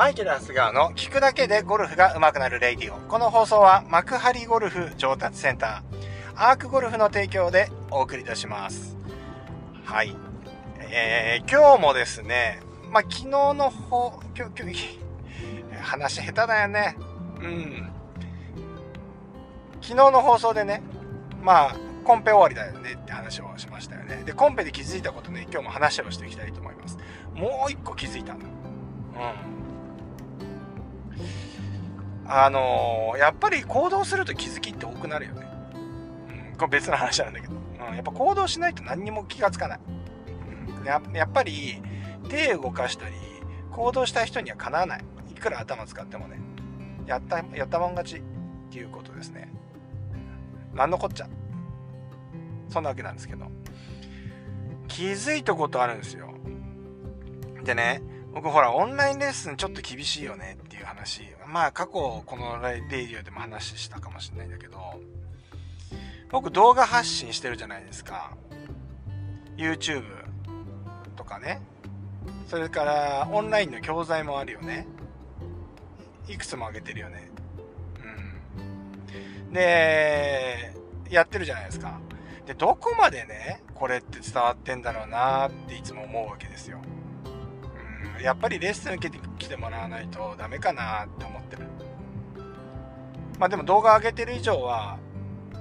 マイケル・ハスガーの聞くだけでゴルフが上手くなるレイディオ。この放送は幕張ゴルフ上達センター、アークゴルフの提供でお送りいたします。はい。えー、今日もですね、まあ、昨日の方、今日、今日、話下手だよね。うん。昨日の放送でね、まあ、コンペ終わりだよねって話をしましたよね。で、コンペで気づいたことね、今日も話をしていきたいと思います。もう一個気づいたの。うん。あのー、やっぱり行動すると気づきって多くなるよね。うん、これ別の話なんだけど。うん、やっぱ行動しないと何にも気がつかない。うん、ややっぱり手動かしたり、行動した人にはかなわない。いくら頭使ってもね。やった、やったもん勝ちっていうことですね。何のこっちゃ。そんなわけなんですけど。気づいたことあるんですよ。でね、僕ほら、オンラインレッスンちょっと厳しいよねっいう話。まあ過去このレイディオでも話したかもしれないんだけど、僕動画発信してるじゃないですか。YouTube とかね。それからオンラインの教材もあるよね。いくつも上げてるよね。うん。で、やってるじゃないですか。で、どこまでね、これって伝わってんだろうなっていつも思うわけですよ。やっぱりレッスン受けてきてもらわないとダメかなって思ってる。まあでも動画上げてる以上は、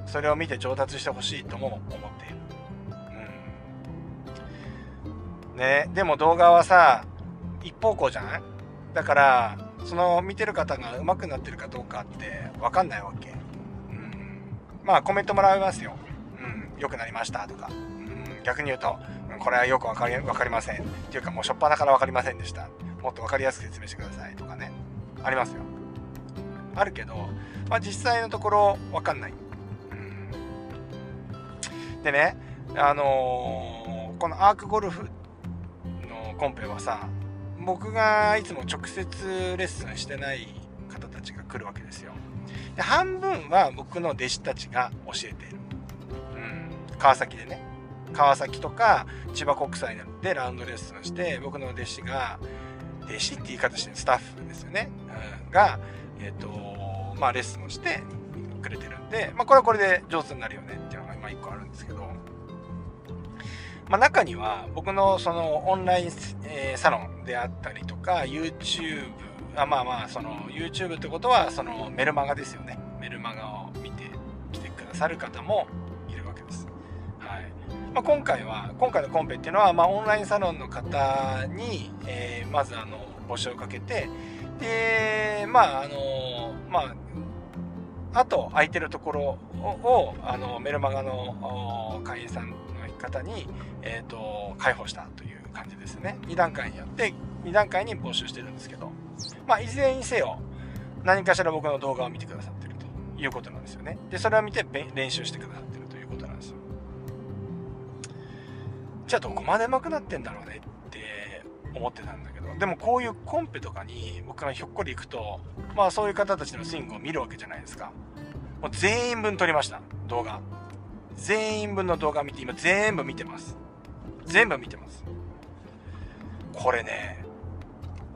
それを見て上達してほしいとも思っている。うん。ね、でも動画はさ、一方向じゃない？だから、その見てる方が上手くなってるかどうかって分かんないわけ。うん。まあコメントもらいますよ。うん。良くなりましたとか。うん。逆に言うと、これはよくわかり分かりませんっていうかもう初っ端から分かりませんでしたもっと分かりやすく説明してくださいとかね。ありますよ。あるけど、まあ、実際のところ分かんない、うん、でねあのー、このアークゴルフのコンペはさ僕がいつも直接レッスンしてない方たちが来るわけですよ。で半分は僕の弟子たちが教えている、うん、川崎でね。川崎とか千葉国際でラウンドレッスンして僕の弟子が弟子って言い方してスタッフですよね、うん、が、えっ、ー、とまあ、レッスンをしてくれてるんで、まあ、これはこれで上手になるよねっていうのが今1個あるんですけど、まあ、中には僕のそのオンライン、え、サロンであったりとか YouTube あまあまあその YouTube ってことはそのメルマガですよね。メルマガを見てきてくださる方もまあ、今回は今回のコンペっていうのは、まあ、オンラインサロンの方に、えー、まずあの募集をかけてでまああのまああと空いてるところをあのメルマガの会員さんの方に、えーと、開放したという感じですね。2段階によって2段階に募集してるんですけど、まあ、いずれにせよ何かしら僕の動画を見てくださってるということなんですよね。でそれを見て練習してくださってるじゃあどこまで上手くなってんだろうねって思ってたんだけど。でもこういうコンペとかに僕がひょっこり行くとまあそういう方たちのスイングを見るわけじゃないですか。もう全員分撮りました。動画。全員分の動画見て今全部見てます。全部見てます。これね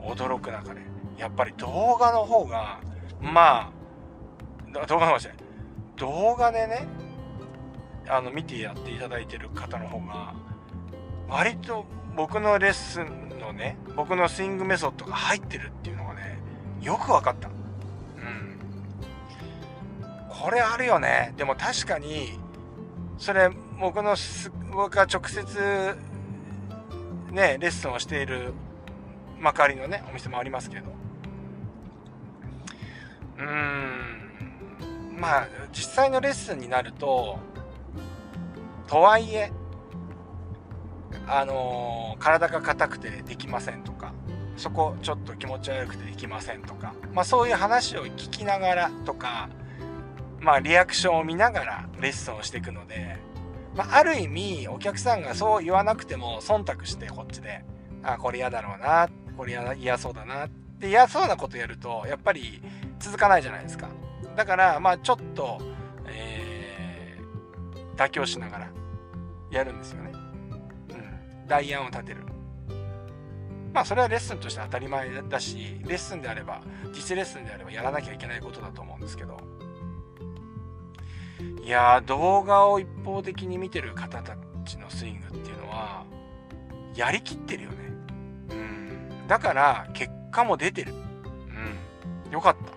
驚くなかれやっぱり動画の方がまあ動画の方じゃない。動画でねあの見てやっていただいてる方の方が割と僕のレッスンのね僕のスイングメソッドが入ってるっていうのがねよく分かった。うん。これあるよね。でも確かにそれ僕の僕が直接ねレッスンをしている幕張のねお店もありますけど。うーん。まあ実際のレッスンになるととはいえあのー、体が硬くてできませんとかそこちょっと気持ち悪くてできませんとか、まあ、そういう話を聞きながらとか、まあ、リアクションを見ながらレッスンをしていくので、まあ、ある意味お客さんがそう言わなくても忖度してこっちであこれ嫌だろうなこれ嫌そうだなって嫌そうなことやるとやっぱり続かないじゃないですか。だからまあちょっと、えー、妥協しながらやるんですよね。代案を立てる。まあそれはレッスンとして当たり前だしレッスンであれば実レッスンであればやらなきゃいけないことだと思うんですけど。いや動画を一方的に見てる方たちのスイングっていうのはやりきってるよね。うん。だから結果も出てる。うん。よかった。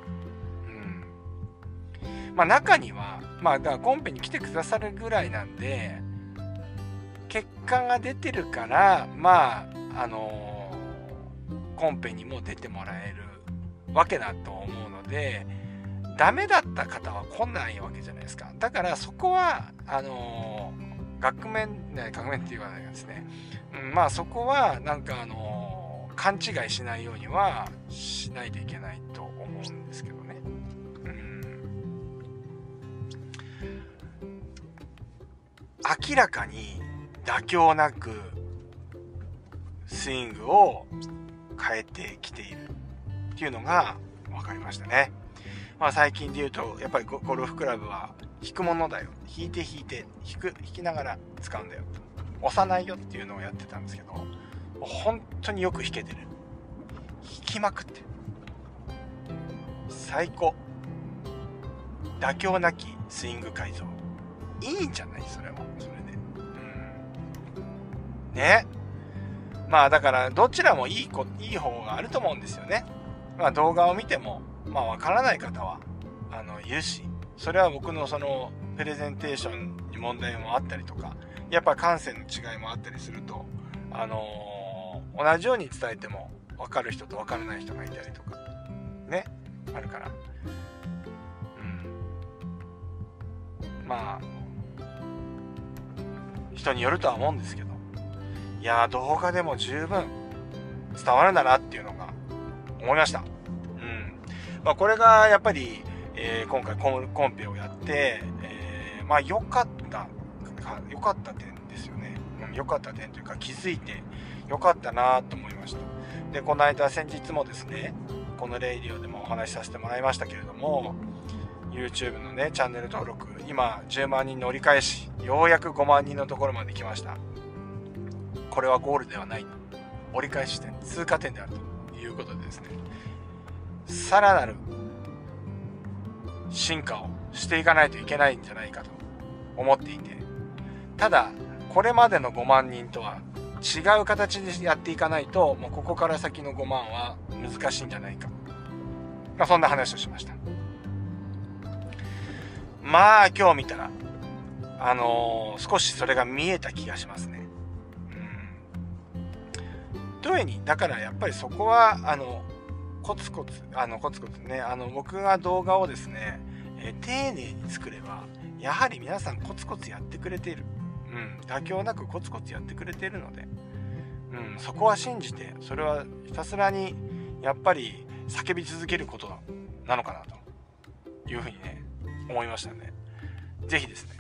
うん。まあ中にはまあだからコンペに来てくださるぐらいなんで結果が出てるからまああのー、コンペにも出てもらえるわけだと思うのでダメだった方は来ないわけじゃないですか。だからそこはあのー、額面ね額面って言わないですね、うん、まあそこはなんかあのー、勘違いしないようにはしないといけないと思うんですけどね。うん。明らかに妥協なくスイングを変えてきているっていうのが分かりましたね。まあ最近で言うと、やっぱりゴルフクラブは引くものだよ。引いて引いて、引く、引きながら使うんだよ。押さないよっていうのをやってたんですけど、本当によく弾けてる。引きまくって。最高。妥協なきスイング改造。いいんじゃない？それは。それね。まあだからどちらもいいこいい方があると思うんですよね。まあ動画を見ても、まあわからない方は、あの、いるし、それは僕のそのプレゼンテーションに問題もあったりとか、やっぱ感性の違いもあったりすると、あのー、同じように伝えても分かる人と分からない人がいたりとか、ね、あるから。うん。まあ、人によるとは思うんですけど、や動画でも十分伝わるんだなっていうのが思いました。うん。まあ、これがやっぱり、えー、今回コンペをやって、えー、まあ良かった良かった点ですよね。良、うん、かった点というか気づいて良かったなと思いました。で、この間先日もですね、このレイディオでもお話しさせてもらいましたけれども、YouTube のね、チャンネル登録、今10万人の折り返し、ようやく5万人のところまで来ました。これはゴールではない折り返し点通過点であるということでですね。さらなる進化をしていかないといけないんじゃないかと思っていて。ただこれまでの5万人とは違う形でやっていかないともうここから先の5万は難しいんじゃないか、まあ、そんな話をしました。まあ今日見たらあのー、少しそれが見えた気がしますね。一重にだからやっぱりそこはあのコツコツあのコツコツねあの僕が動画をですね、えー、丁寧に作ればやはり皆さんコツコツやってくれている、うん、妥協なくコツコツやってくれているので、うん、そこは信じてそれはひたすらにやっぱり叫び続けることなのかなというふうにね思いましたね。是非ですね。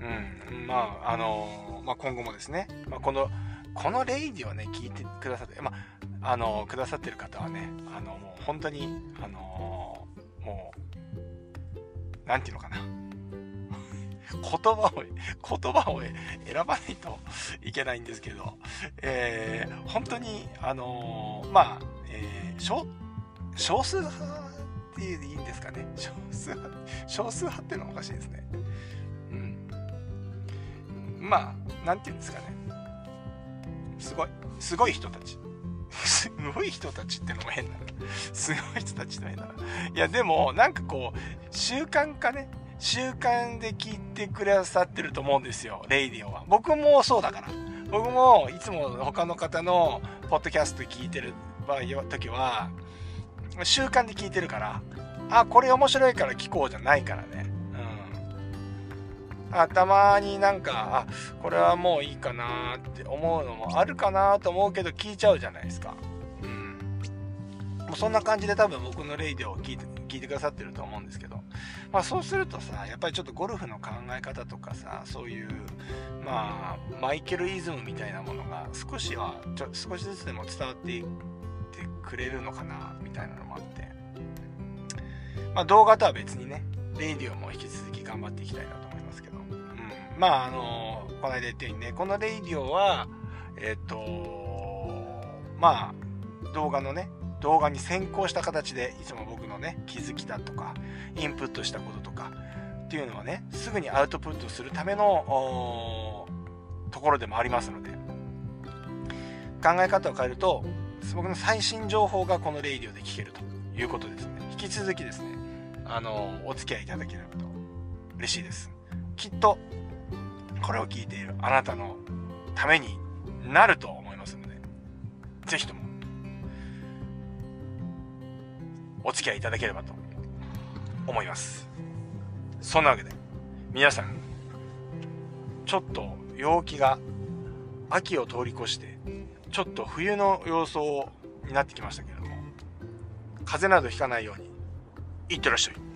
うんまああのまあ、今後もですね、まあ、このこのレイディをね、聞いてくださって、まあ、の、くださってる方はね、あの、もう本当に、あのもう、なんていうのかな。言葉を、言葉を選ばないといけないんですけど、えー、本当に、あのまあ、えー、少、少数派っていいんですかね。少数派、少数派っていうのはおかしいですね。うん。まあ、なんていうんですかね。すごい。すごい人たち。すごい人たちってのも変だな。すごい人たちって変だな。いや、でも、なんかこう、習慣化ね。習慣で聞いてくださってると思うんですよ。レイディオは。僕もそうだから。僕もいつも他の方のポッドキャスト聞いてる場合時は、習慣で聞いてるから、あ、これ面白いから聞こうじゃないからね。あたまになんかあこれはもういいかなって思うのもあるかなと思うけど聞いちゃうじゃないですか。うん。もうそんな感じで多分僕のレイディオを聞いて聞いてくださってると思うんですけど。まあそうするとさやっぱりちょっとゴルフの考え方とかさそういうまあマイケルイズムみたいなものが少しはちょ少しずつでも伝わっていってくれるのかなみたいなのもあって。まあ動画とは別にねレイディオも引き続き頑張っていきたいなとまああのこの間言ったようにねこのレイディオはえっ、ー、とまあ動画のね動画に先行した形でいつも僕のね気づきだとかインプットしたこととかっていうのをねすぐにアウトプットするためのところでもありますので。考え方を変えると僕の最新情報がこのレイディオで聞けるということですね。引き続きですねあのお付き合いいただければと嬉しいですきっとこれを聞いているあなたのためになると思いますので是非ともお付き合いいただければと思います。そんなわけで皆さんちょっと陽気が秋を通り越してちょっと冬の様相になってきましたけれども風邪などひかないようにいってらっしゃい。